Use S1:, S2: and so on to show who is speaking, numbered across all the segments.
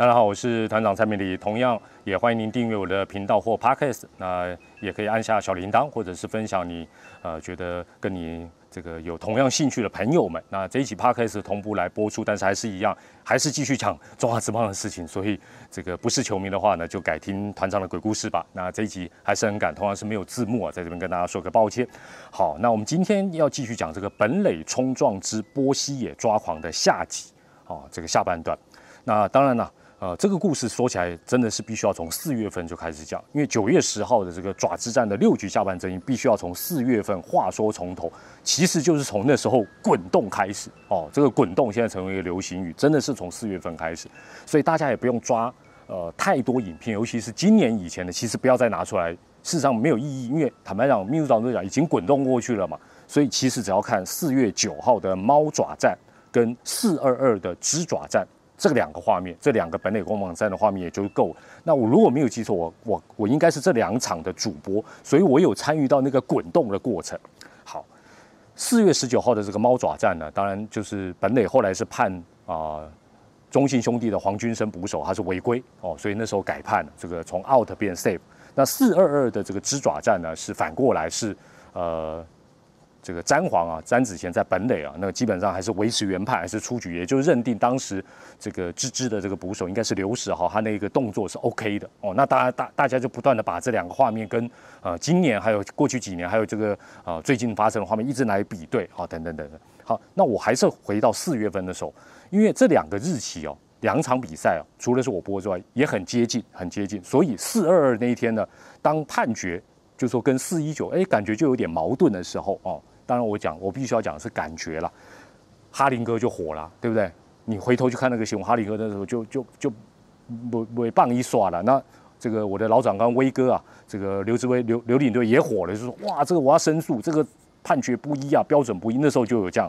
S1: 大家好，我是团长蔡明礼，同样也欢迎您订阅我的频道或 podcast，那也可以按下小铃铛，或者是分享你呃觉得跟你这个有同样兴趣的朋友们。那这一期 podcast 同步来播出，但是还是一样，还是继续讲中华之棒的事情。所以这个不是球迷的话呢，就改听团长的鬼故事吧。那这一集还是很赶，同样是没有字幕啊，在这边跟大家说个抱歉。好，那我们今天要继续讲这个本垒冲撞之波西野抓狂的下集，哦，这个下半段。那当然了。呃，这个故事说起来真的是必须要从四月份就开始讲，因为九月十号的这个爪之战的六局下半争议，必须要从四月份话说从头，其实就是从那时候滚动开始哦。这个滚动现在成为一个流行语，真的是从四月份开始，所以大家也不用抓呃太多影片，尤其是今年以前的，其实不要再拿出来，事实上没有意义，因为坦白讲，秘书长都讲已经滚动过去了嘛，所以其实只要看四月九号的猫爪战跟四二二的只爪战。这两个画面，这两个本垒攻防战的画面也就够了。那我如果没有记错，我我我应该是这两场的主播，所以我有参与到那个滚动的过程。好，四月十九号的这个猫爪战呢，当然就是本垒后来是判啊中信兄弟的黄军生捕手他是违规哦，所以那时候改判，这个从 out 变 save。那四二二的这个支爪战呢，是反过来是呃。这个詹皇啊，詹子贤在本垒啊，那基本上还是维持原判，还是出局，也就认定当时这个芝芝的这个捕手应该是刘史哈，他那个动作是 OK 的哦。那大家大大家就不断的把这两个画面跟呃今年还有过去几年还有这个呃最近发生的画面一直来比对啊，等等等等。好，那我还是回到四月份的时候，因为这两个日期哦，两场比赛哦，除了是我播之外，也很接近，很接近。所以四二二那一天呢，当判决就说跟四一九哎，感觉就有点矛盾的时候哦。当然，我讲我必须要讲的是感觉了，哈林哥就火了，对不对？你回头去看那个新闻，哈林哥那时候就就就尾尾棒一刷了。那这个我的老长官威哥啊，这个刘志威刘刘领队也火了，就说哇，这个我要申诉，这个判决不一啊，标准不一。那时候就有这样，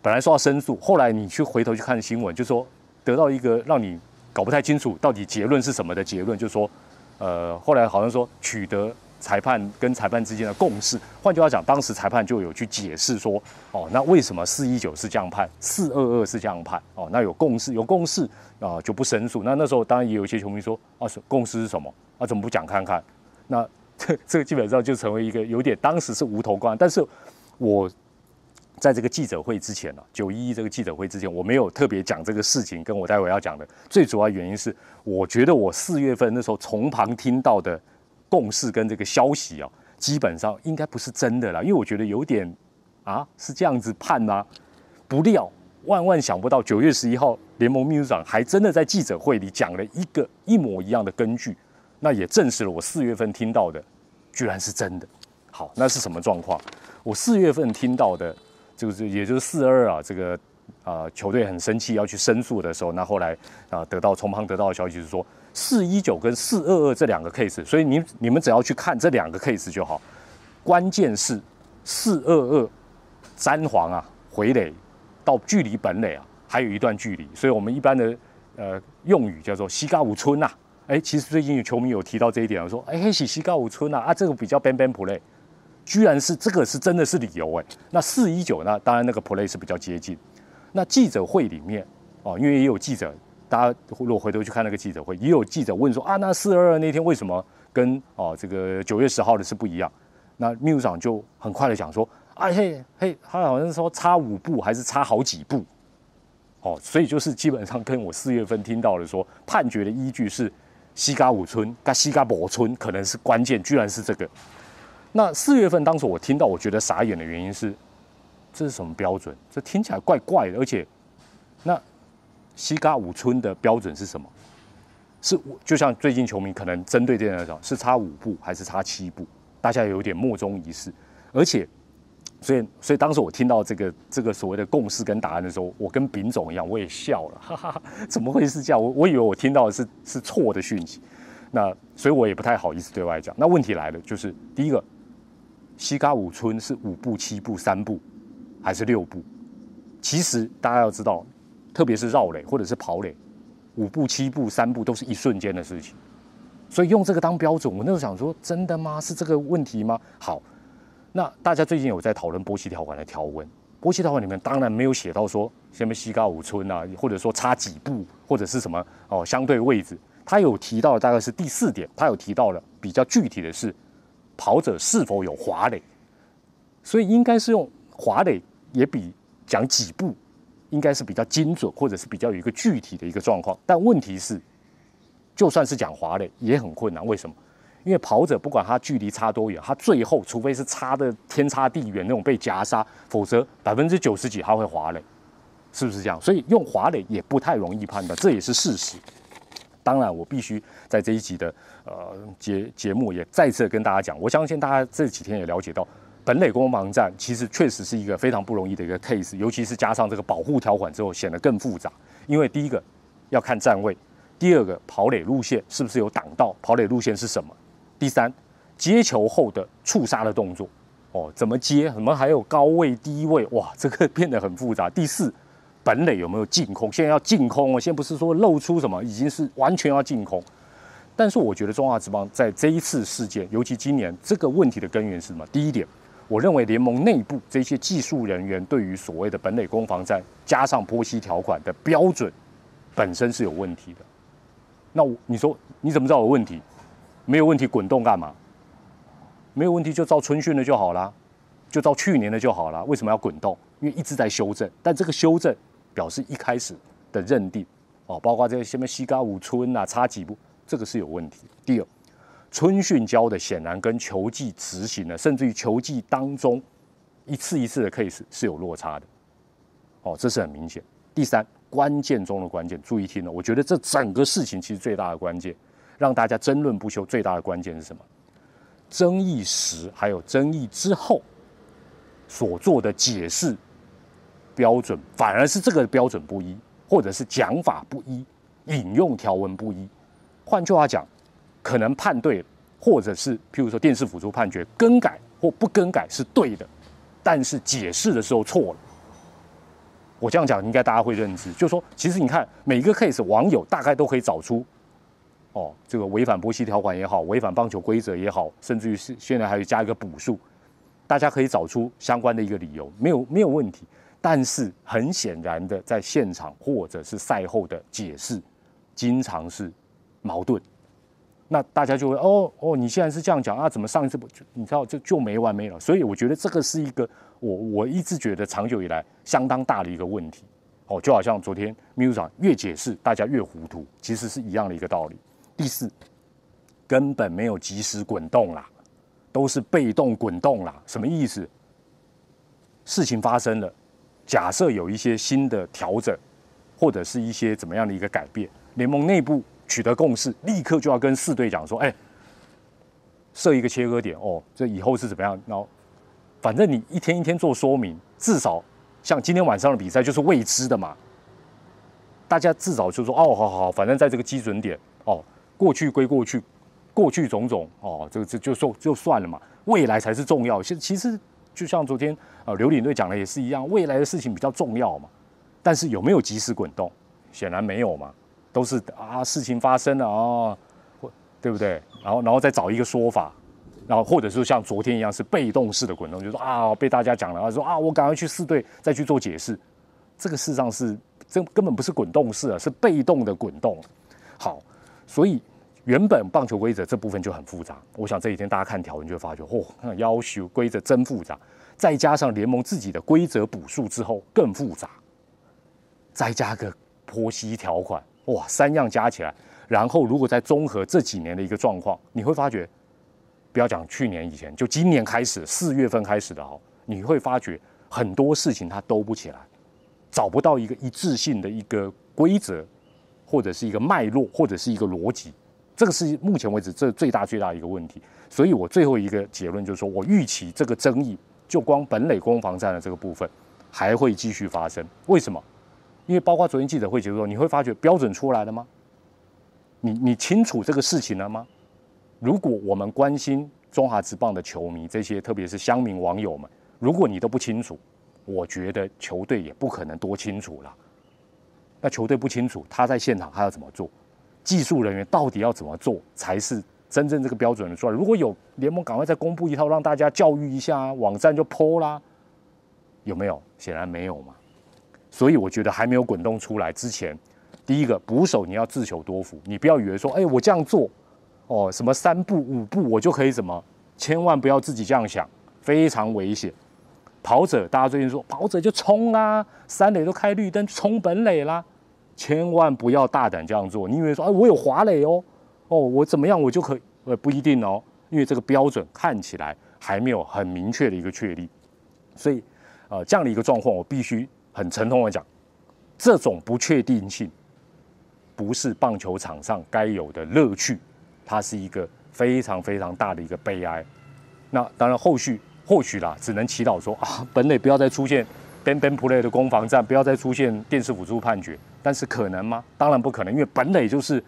S1: 本来说要申诉，后来你去回头去看新闻，就说得到一个让你搞不太清楚到底结论是什么的结论，就是说呃，后来好像说取得。裁判跟裁判之间的共识，换句话讲，当时裁判就有去解释说，哦，那为什么四一九是这样判，四二二是这样判，哦，那有共识，有共识啊，就不申诉。那那时候当然也有一些球迷说，啊，共识是什么？啊，怎么不讲看看？那 这这个基本上就成为一个有点当时是无头关。但是我在这个记者会之前呢，九一一这个记者会之前，我没有特别讲这个事情，跟我待会要讲的最主要原因是，我觉得我四月份那时候从旁听到的。共识跟这个消息啊，基本上应该不是真的啦，因为我觉得有点啊是这样子判吗？不料万万想不到，九月十一号联盟秘书长还真的在记者会里讲了一个一模一样的根据，那也证实了我四月份听到的居然是真的。好，那是什么状况？我四月份听到的，就是也就是四二啊，这个啊球队很生气要去申诉的时候，那后来啊得到从旁得到的消息是说。四一九跟四二二这两个 case，所以你你们只要去看这两个 case 就好。关键是四二二詹皇啊回垒到距离本垒啊还有一段距离，所以我们一般的呃用语叫做西嘎五村呐。哎，其实最近有球迷有提到这一点，说哎西西嘎五村呐啊这个比较 ban ban play，居然是这个是真的是理由哎。那四一九呢，当然那个 play 是比较接近。那记者会里面哦，因为也有记者。大家如果回头去看那个记者会，也有记者问说啊，那四二二那天为什么跟哦这个九月十号的是不一样？那秘书长就很快的讲说，啊嘿嘿，他好像说差五步还是差好几步，哦，所以就是基本上跟我四月份听到的说判决的依据是西嘎五村跟西嘎博村可能是关键，居然是这个。那四月份当时我听到，我觉得傻眼的原因是，这是什么标准？这听起来怪怪的，而且那。西嘎五村的标准是什么？是就像最近球迷可能针对这件事是差五步还是差七步？大家有点莫衷一是。而且，所以所以当时我听到这个这个所谓的共识跟答案的时候，我跟丙总一样，我也笑了，哈哈哈，怎么会是这样？我我以为我听到的是是错的讯息。那所以我也不太好意思对外讲。那问题来了，就是第一个，西嘎五村是五步、七步、三步还是六步？其实大家要知道。特别是绕垒或者是跑垒，五步、七步、三步都是一瞬间的事情，所以用这个当标准，我那时候想说，真的吗？是这个问题吗？好，那大家最近有在讨论波西条款的条文，波西条款里面当然没有写到说什么西高五村啊，或者说差几步或者是什么哦相对位置，他有提到大概是第四点，他有提到了比较具体的是跑者是否有滑垒，所以应该是用滑垒也比讲几步应该是比较精准，或者是比较有一个具体的一个状况。但问题是，就算是讲滑垒也很困难，为什么？因为跑者不管他距离差多远，他最后除非是差的天差地远那种被夹杀，否则百分之九十几他会滑垒，是不是这样？所以用滑垒也不太容易判断，这也是事实。当然，我必须在这一集的呃节节目也再次跟大家讲，我相信大家这几天也了解到，本垒攻防战其实确实是一个非常不容易的一个 case，尤其是加上这个保护条款之后，显得更复杂。因为第一个要看站位，第二个跑垒路线是不是有挡道，跑垒路线是什么？第三，接球后的触杀的动作，哦，怎么接？什么还有高位、低位，哇，这个 变得很复杂。第四，本垒有没有净空？现在要净空哦，现在不是说露出什么，已经是完全要净空。但是我觉得中华职棒在这一次事件，尤其今年这个问题的根源是什么？第一点，我认为联盟内部这些技术人员对于所谓的本垒攻防战加上波西条款的标准本身是有问题的。那我你说你怎么知道有问题？没有问题，滚动干嘛？没有问题就照春训的就好了，就照去年的就好了。为什么要滚动？因为一直在修正，但这个修正表示一开始的认定哦，包括这个什么西嘎五村啊，差几步，这个是有问题。第二，春训教的显然跟球技执行的，甚至于球技当中一次一次的 case 是有落差的，哦，这是很明显。第三，关键中的关键，注意听了，我觉得这整个事情其实最大的关键。让大家争论不休，最大的关键是什么？争议时还有争议之后所做的解释标准，反而是这个标准不一，或者是讲法不一，引用条文不一。换句话讲，可能判对，或者是譬如说电视辅助判决更改或不更改是对的，但是解释的时候错了。我这样讲，应该大家会认知，就说，其实你看每一个 case，网友大概都可以找出。哦，这个违反波西条款也好，违反棒球规则也好，甚至于是现在还有加一个补数，大家可以找出相关的一个理由，没有没有问题。但是很显然的，在现场或者是赛后的解释，经常是矛盾。那大家就会哦哦，你现在是这样讲啊？怎么上一次不就？你知道就就没完没了。所以我觉得这个是一个我我一直觉得长久以来相当大的一个问题。哦，就好像昨天秘书长越解释，大家越糊涂，其实是一样的一个道理。第四，根本没有及时滚动啦，都是被动滚动啦。什么意思？事情发生了，假设有一些新的调整，或者是一些怎么样的一个改变，联盟内部取得共识，立刻就要跟四队讲说：“哎，设一个切割点哦，这以后是怎么样？然后，反正你一天一天做说明，至少像今天晚上的比赛就是未知的嘛。大家至少就说：哦，好好好，反正在这个基准点哦。”过去归过去，过去种种哦，这个这就说就算了嘛。未来才是重要。其实其实就像昨天啊，刘领队讲的也是一样，未来的事情比较重要嘛。但是有没有及时滚动？显然没有嘛，都是啊，事情发生了啊，对不对？然后然后再找一个说法，然后或者是像昨天一样是被动式的滚动，就说啊，被大家讲了，说啊，我赶快去四队再去做解释。这个事实上是这根本不是滚动式啊，是被动的滚动。好，所以。原本棒球规则这部分就很复杂，我想这几天大家看条文就会发觉，嚯，要求规则真复杂，再加上联盟自己的规则补数之后更复杂，再加个剖析条款，哇，三样加起来，然后如果再综合这几年的一个状况，你会发觉，不要讲去年以前，就今年开始四月份开始的哦，你会发觉很多事情它兜不起来，找不到一个一致性的一个规则，或者是一个脉络，或者是一个逻辑。这个是目前为止这最大最大的一个问题，所以我最后一个结论就是说，我预期这个争议就光本垒攻防战的这个部分还会继续发生。为什么？因为包括昨天记者会结束，你会发觉标准出来了吗？你你清楚这个事情了吗？如果我们关心中华职棒的球迷，这些特别是乡民网友们，如果你都不清楚，我觉得球队也不可能多清楚了。那球队不清楚，他在现场他要怎么做？技术人员到底要怎么做才是真正这个标准的出来？如果有联盟赶快再公布一套，让大家教育一下，网站就泼啦。有没有？显然没有嘛。所以我觉得还没有滚动出来之前，第一个捕手你要自求多福，你不要以为说，哎，我这样做，哦，什么三步五步我就可以怎么，千万不要自己这样想，非常危险。跑者，大家最近说跑者就冲啦，三垒都开绿灯冲本垒啦，千万不要大胆这样做。你以为说，哎，我有滑垒哦，哦，我怎么样我就可以？呃，不一定哦，因为这个标准看起来还没有很明确的一个确立，所以，呃，这样的一个状况，我必须。很沉痛的讲，这种不确定性不是棒球场上该有的乐趣，它是一个非常非常大的一个悲哀。那当然，后续或许啦，只能祈祷说啊，本垒不要再出现 ban ban play 的攻防战，不要再出现电视辅助判决。但是可能吗？当然不可能，因为本垒就是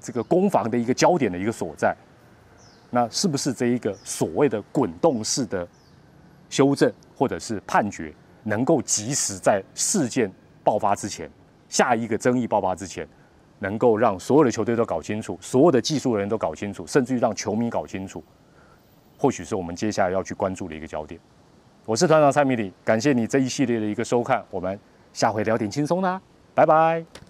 S1: 这个攻防的一个焦点的一个所在。那是不是这一个所谓的滚动式的修正或者是判决？能够及时在事件爆发之前，下一个争议爆发之前，能够让所有的球队都搞清楚，所有的技术人都搞清楚，甚至于让球迷搞清楚，或许是我们接下来要去关注的一个焦点。我是团长蔡米里，感谢你这一系列的一个收看，我们下回聊点轻松啦，拜拜。